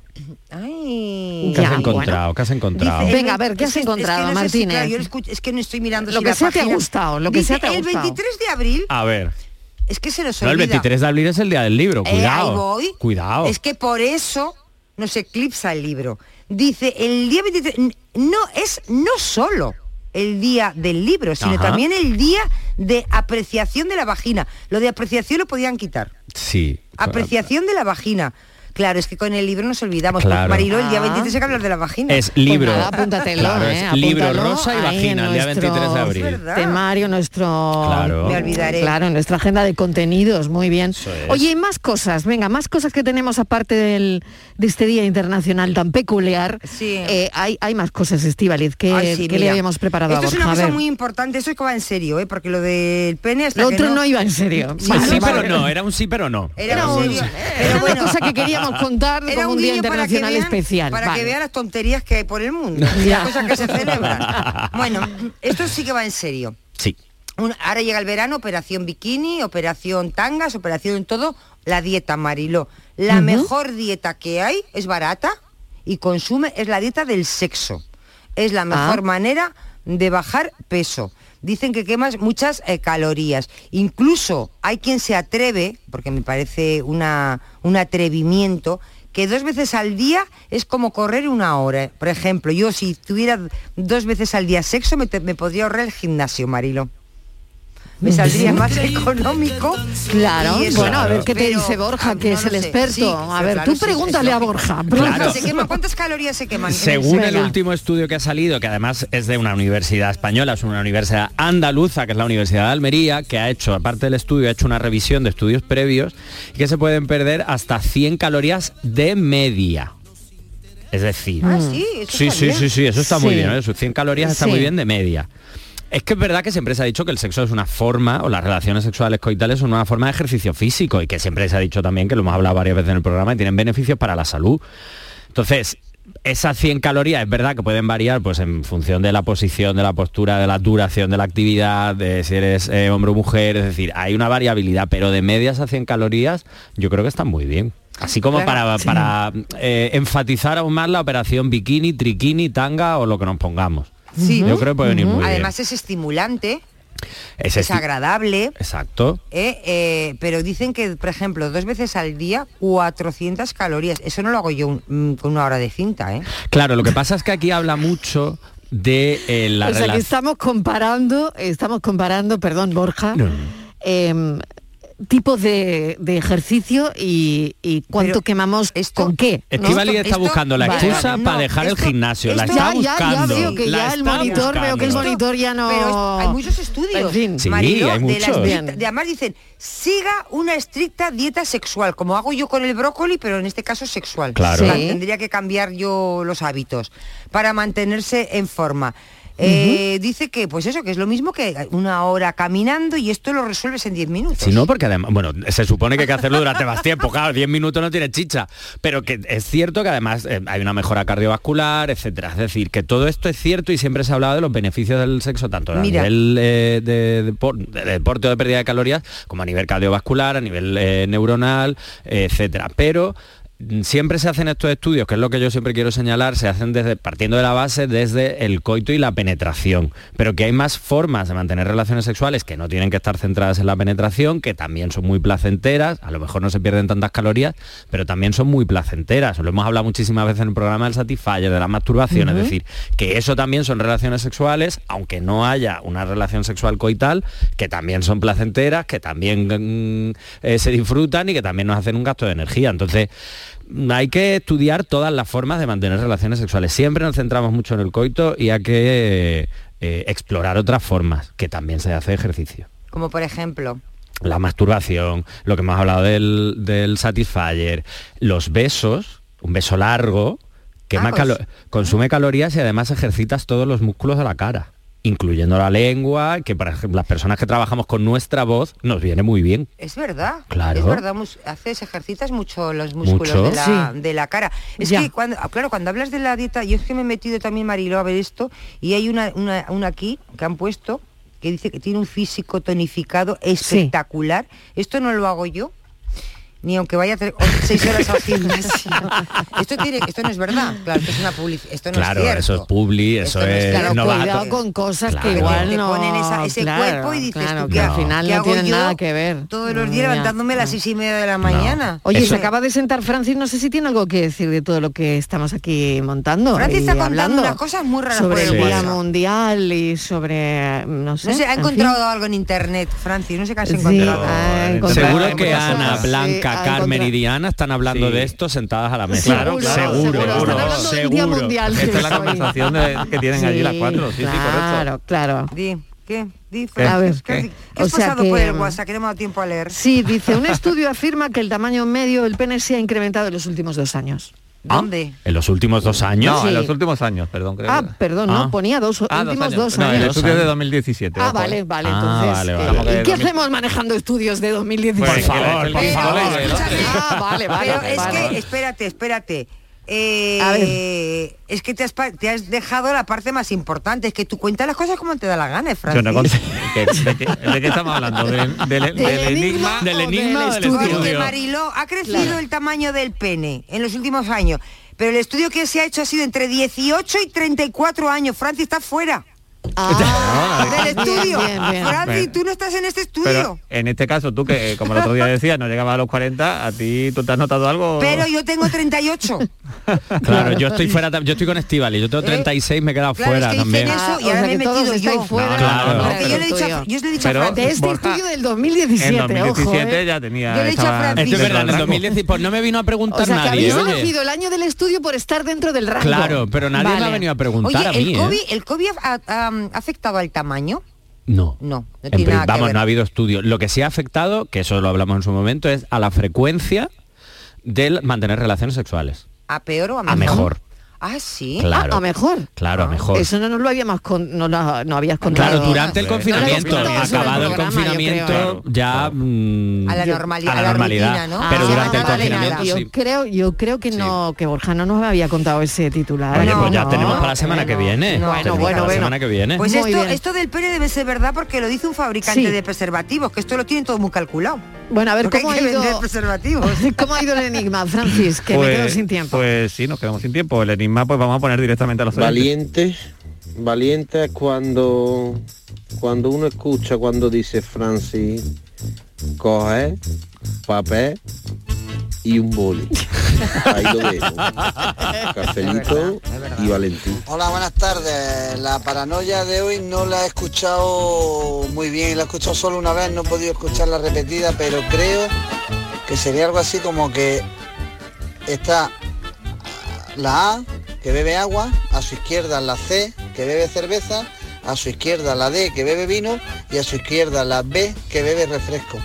Ay. ¿Qué has encontrado? ¿Qué has encontrado? Dice, Venga, el a ver, ¿qué es has es que encontrado, sé si, Martínez? claro, yo escucho- es que no estoy mirando Lo si que la sea te ha gustado, lo que Dice, sea te ha El gustado. 23 de abril, A ver. es que se nos No, el olvida. 23 de abril es el día del libro. Eh, Cuidado. ahí voy. Cuidado. Es que por eso nos eclipsa el libro. Dice, el día 23, n- no es no solo el día del libro, sino Ajá. también el día de apreciación de la vagina. Lo de apreciación lo podían quitar. Sí. Apreciación de la vagina. Claro, es que con el libro nos olvidamos. Claro. Marilo, el día Ah. 23 hay que hablar de la vagina. Es libro. Pues nada, apúntatelo, Claro, ¿eh? es libro rosa y vagina, el día nuestro 23 de abril. Es verdad. Temario, nuestro... Claro. Me olvidaré. Claro, nuestra agenda de contenidos, muy bien. Es. Oye, y más cosas, venga, más cosas que tenemos aparte del, de este Día Internacional tan peculiar. Sí. Eh, hay, hay más cosas, Estivaliz, que, Ay, sí, que le habíamos preparado Esto a es Borja. una A cosa muy importante, eso es que va en serio, ¿eh? porque lo del pene hasta Lo que otro no, no iba en serio. Sí, Vale, sí, vale. pero no, era un sí, pero no. Era Era un un- serio. era una cosa que queríamos contar Era como un Día Internacional vean- especial. Para Vale. que vean las tonterías que hay por el mundo. las cosas que se celebran. Bueno, esto sí que va en serio. Sí. Un- ahora llega el verano, operación bikini, operación tangas, operación todo, la dieta Mariló. La mejor dieta que hay es barata y consume, es la dieta del sexo. Es la mejor Ah. manera de bajar peso. Dicen que quemas muchas eh, calorías. Incluso hay quien se atreve, porque me parece una, un atrevimiento, que dos veces al día es como correr una hora. Por ejemplo, yo si tuviera dos veces al día sexo, me, me podría ahorrar el gimnasio, Marilo. Me saldría más económico. Claro, y eso. bueno, a ver qué te Pero, dice Borja, que no es el experto. Sí, a ver, claro, tú sí, pregúntale a. Borja. Claro. Se quema- ¿Cuántas calorías se queman? Según el último estudio que ha salido, que además es de una universidad española, es una universidad andaluza, que es la Universidad de Almería, que ha hecho, aparte del estudio, ha hecho una revisión de estudios previos, y que se pueden perder hasta 100 calorías de media. Es decir, Ah, sí, sí, sí, sí, sí, eso está muy bien, ¿eh? sus 100 calorías está Sí. muy bien de media. Es que es verdad que siempre se ha dicho que el sexo es una forma, o las relaciones sexuales coitales son una forma de ejercicio físico, y que siempre se ha dicho también, que lo hemos hablado varias veces en el programa, y tienen beneficios para la salud. Entonces, esas 100 calorías es verdad que pueden variar pues en función de la posición, de la postura, de la duración de la actividad, de si eres eh, hombre o mujer, es decir, hay una variabilidad, pero de medias a 100 calorías yo creo que están muy bien. Así como Claro, para, sí. para eh, enfatizar aún más la operación bikini, triquini, tanga o lo que nos pongamos. Sí. Yo creo que puede venir muy Además es estimulante. Es es esti- agradable. Exacto. ¿eh? Eh, pero dicen que, por ejemplo, dos veces al día, 400 calorías. Eso no lo hago yo un- mm, con una hora de cinta, ¿eh? Claro, lo que pasa es que aquí habla mucho de eh, la o sea que estamos comparando, estamos comparando, perdón, Borja, No, no. Tipos de, de ejercicio y, y cuánto Pero quemamos esto- con qué. ¿no? Estivali está esto- buscando la excusa vale. para No, dejar esto- el gimnasio. la está ya, ya, ya buscando. veo que la ya el está monitor, veo que el buscando. monitor ya no... Pero hay muchos estudios. En fin. Sí, Marilo, hay de la muchos. estricta- Bien. de- además dicen, siga una estricta dieta sexual, como hago yo con el brócoli, pero en este caso sexual. Claro. Sí. Tendría que cambiar yo los hábitos para mantenerse en forma. Eh, Dice que, pues eso, que es lo mismo que una hora caminando y esto lo resuelves en 10 minutos. Si no, porque además, bueno, se supone que hay que hacerlo durante más tiempo, claro, 10 minutos no tiene chicha, pero que es cierto que además eh, hay una mejora cardiovascular, etcétera. Es decir, que todo esto es cierto y siempre se ha hablado de los beneficios del sexo, tanto a nivel eh, de, de deporte o de pérdida de calorías, como a nivel cardiovascular, a nivel neuronal, etcétera. Pero siempre se hacen estos estudios, que es lo que yo siempre quiero señalar, se hacen desde partiendo de la base desde el coito y la penetración, pero que hay más formas de mantener relaciones sexuales que no tienen que estar centradas en la penetración, que también son muy placenteras, a lo mejor no se pierden tantas calorías, pero también son muy placenteras. Lo hemos hablado muchísimas veces en el programa del Satisfyer, de la masturbación, es decir, que eso también son relaciones sexuales, aunque no haya una relación sexual coital, que también son placenteras, que también mm, eh, se disfrutan y que también nos hacen un gasto de energía. Entonces, hay que estudiar todas las formas de mantener relaciones sexuales. Siempre nos centramos mucho en el coito y hay que eh, explorar otras formas, que también se hace ejercicio Como por ejemplo. la masturbación, lo que hemos hablado del, del satisfyer, los besos, un beso largo, quema Ah, calo- consume calorías y además ejercitas todos los músculos de la cara, incluyendo la lengua, que para ejemplo, las personas que trabajamos con nuestra voz nos viene muy bien. Es verdad. Claro. Es verdad, haces, ejercitas mucho los músculos Mucho. De, la, Sí. de la cara. Es Ya. que cuando, ah, claro, cuando hablas de la dieta, yo es que me he metido también, Marilo, a ver esto, y hay una, una, una aquí que han puesto que dice que tiene un físico tonificado espectacular. Esto no lo hago yo. Ni aunque vaya a o- seis horas al gimnasio. esto, tiene, esto no es verdad. Claro, esto es una. Esto no claro, es cierto. eso es publi, eso es es, claro, no vas a Cuidado to- con cosas Claro. que igual te no... ponen esa- ese claro, cuerpo y dices claro, tú, que ¿qué al final ¿Qué no tienen nada que ver. Todos los Mm, días levantándome a las seis y media de la mañana. Oye, Eso- se acaba de sentar Francis, no sé si tiene algo que decir de todo lo que estamos aquí montando. Francis está contando hablando unas cosas muy raras sobre por el Día. Mundial y sobre, no sé. No sé, ha en encontrado fin. algo en internet, Francis, no sé qué has Sí, encontrado. ha encontrado Seguro que Ana. Blanca, Sí, ha Carmen encontrado- y Diana están hablando Sí. de esto sentadas a la mesa. Claro, claro, seguro, seguro. seguro, del Día seguro. Mundial. Esta es la conversación de- que tienen allí las cuatro, sí, sí. Claro, claro. Di, ¿qué? Di, A ver, ¿qué, ¿qué? ¿qué has O sea pasado que, por el mm, WhatsApp que no me ha dado tiempo a leer? Sí, dice, un estudio afirma que el tamaño medio del pene se ha incrementado en los últimos dos años. ¿Dónde? En los últimos dos años. No, Sí. en los últimos años, perdón. Creo Ah, que- perdón, no, Ah. ponía dos, Ah, últimos dos No, el años. estudio de 2017. Ah, ojo, vale, eh. vale, Ah, entonces. vale, eh, vale. Que ¿Y qué dos mil- hacemos manejando estudios de 2017? Pues, Por favor, el por favor. el. Ah, vale, vale. Pero es vale. que, espérate, espérate. Eh, A es que te has, pa- te has dejado la parte más importante, es que tú cuentas las cosas como te da la gana, Yo Francis. no conté- ¿De, qué- de qué- de qué estamos hablando? ¿Del, del- del enigma? Del enigma del o del estudio? Porque. Mariló ha crecido Claro. el tamaño del pene en los últimos años, pero el estudio que se ha hecho ha sido entre 18 y 34 años. Francis está fuera Ah, del estudio. bien, bien. Tú no estás en este estudio. Pero en este caso, tú que, como el otro día decías, no llegaba a los 40, ¿a ti tú te has notado algo? Pero yo tengo 38. Claro, yo estoy fuera, yo estoy con Estival y yo tengo 36, me he quedado ¿Eh? Claro, fuera es que también. eso Ah, y o ahora me he que metido yo. fuera. Claro. Porque yo le he dicho, a, yo le he dicho Pero- a Francis. De este Borja, estudio del 2017, en 2017 ojo, ¿eh? ya tenía... Yo le he dicho a Francis- Esto es verdad, en del el rango. 2010 pues no me vino a preguntar O sea, que nadie, habéis oye. elegido el año del estudio por estar dentro del rango. Claro, pero nadie me ha venido a preguntar Oye, a mí, ¿el COVID, ¿eh? ¿el COVID ha, ha- afectado al tamaño? No. No, no En tiene nada que vamos, ver. no ha habido estudio. Lo que sí ha afectado, que eso lo hablamos en su momento, es a la frecuencia del mantener relaciones sexuales. ¿A peor o a mejor? A mejor. Ah, sí. Claro. Ah, a mejor. Claro, a mejor. Eso no nos lo habíamos con- no, lo- no habías contado. Claro, durante el No confinamiento, el acabado el programa, yo confinamiento, creo. ya mm, A la yo- normalidad, a la a la normalidad. rutina, ¿no? Pero Ah, durante el vale, confinamiento yo sí. creo, yo creo que no, que Borja no nos había contado ese titular. Oye, No, pues ya no. tenemos para la semana que viene. no. Bueno, bueno, la semana que viene. Pues esto, esto del pene debe ser verdad porque lo dice un fabricante Sí. de preservativos, que esto lo tienen todo muy calculado. Bueno, a ver Porque cómo ha hay que ido. vender preservativos. ¿Cómo ha ido el enigma, Francis? Que me quedo sin tiempo. Pues sí, nos quedamos sin tiempo. El enigma pues vamos a poner directamente a los oyentes. Valiente, valiente es cuando cuando uno escucha cuando dice Francis, coge papel y un boli. Ahí lo dejo. Cafelito y Valentín. Hola, buenas tardes. La paranoia de hoy no la he escuchado muy bien, la he escuchado solo una vez, no he podido escucharla repetida, pero creo que sería algo así como que está la A, que bebe agua, a su izquierda la C, que bebe cerveza, a su izquierda la D, que bebe vino, y a su izquierda la B, que bebe refresco.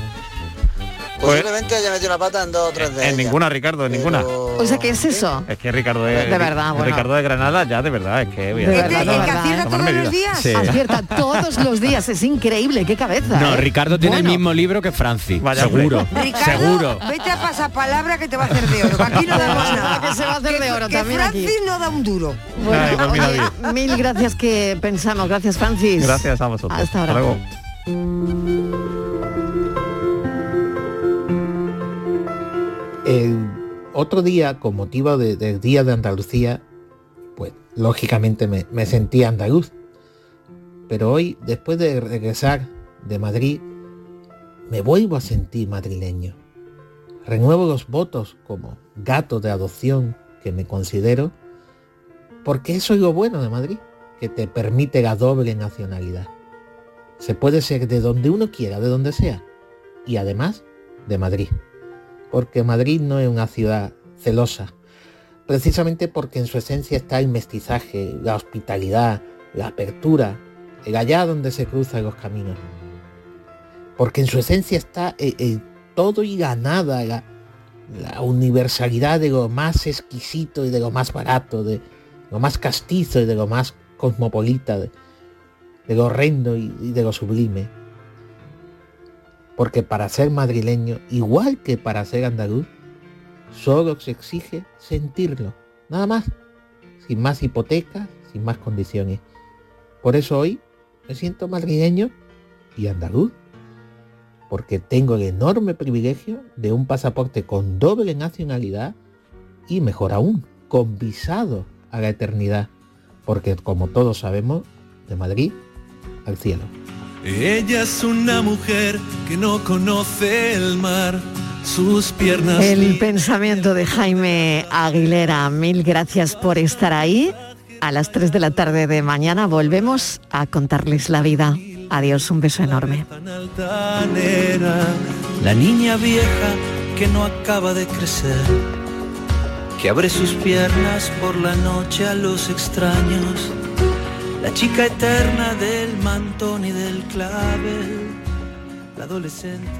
Pues- Posiblemente haya metido la pata en dos o tres de En ellas. ninguna, Ricardo, en ninguna. O sea, ¿qué es eso? Es que Ricardo de, De verdad, bueno. Ricardo de Granada ya de verdad, es que voy a De decir- verdad, de verdad, ¿eh? Tomar medidas. Sí. Acierta todos los días, es increíble, qué cabeza. No, ¿eh? Ricardo tiene Bueno. el mismo libro que Francis. Vaya, seguro. Ricardo, Seguro. vete a pasapalabra que te va a hacer de oro. que Aquí no damos nada. Que se va a hacer de oro que también aquí. Francis no da un duro. Bueno, Ay, pues mira, oye, mil gracias que pensamos. Gracias, Francis. Gracias a vosotros. Hasta ahora. luego. Eh, otro día, con motivo de- del Día de Andalucía, pues lógicamente me, me sentí andaluz. Pero hoy, después de regresar de Madrid, me vuelvo a sentir madrileño. Renuevo los votos como gato de adopción que me considero, porque eso es lo bueno de Madrid, que te permite la doble nacionalidad. Se puede ser de donde uno quiera, de donde sea, y además de Madrid. Porque Madrid no es una ciudad celosa, precisamente porque en su esencia está el mestizaje, la hospitalidad, la apertura, el allá donde se cruzan los caminos. Porque en su esencia está el, el todo y la nada, la, universalidad de lo más exquisito y de lo más barato, de lo más castizo y de lo más cosmopolita, de, lo horrendo y de lo sublime. Porque para ser madrileño, igual que para ser andaluz, solo se exige sentirlo, nada más, sin más hipotecas, sin más condiciones. Por eso hoy me siento madrileño y andaluz, porque tengo el enorme privilegio de un pasaporte con doble nacionalidad y mejor aún, con visado a la eternidad, porque como todos sabemos, de Madrid al cielo. Ella es una mujer que no conoce el mar, sus piernas... El pensamiento de Jaime Aguilera. Mil gracias por estar ahí. A las 3 de la tarde de mañana volvemos a contarles la vida. Adiós, un beso enorme. la niña vieja que no acaba de crecer, que abre sus piernas por la noche a los extraños, la chica eterna del mantón y del clavel, la adolescente.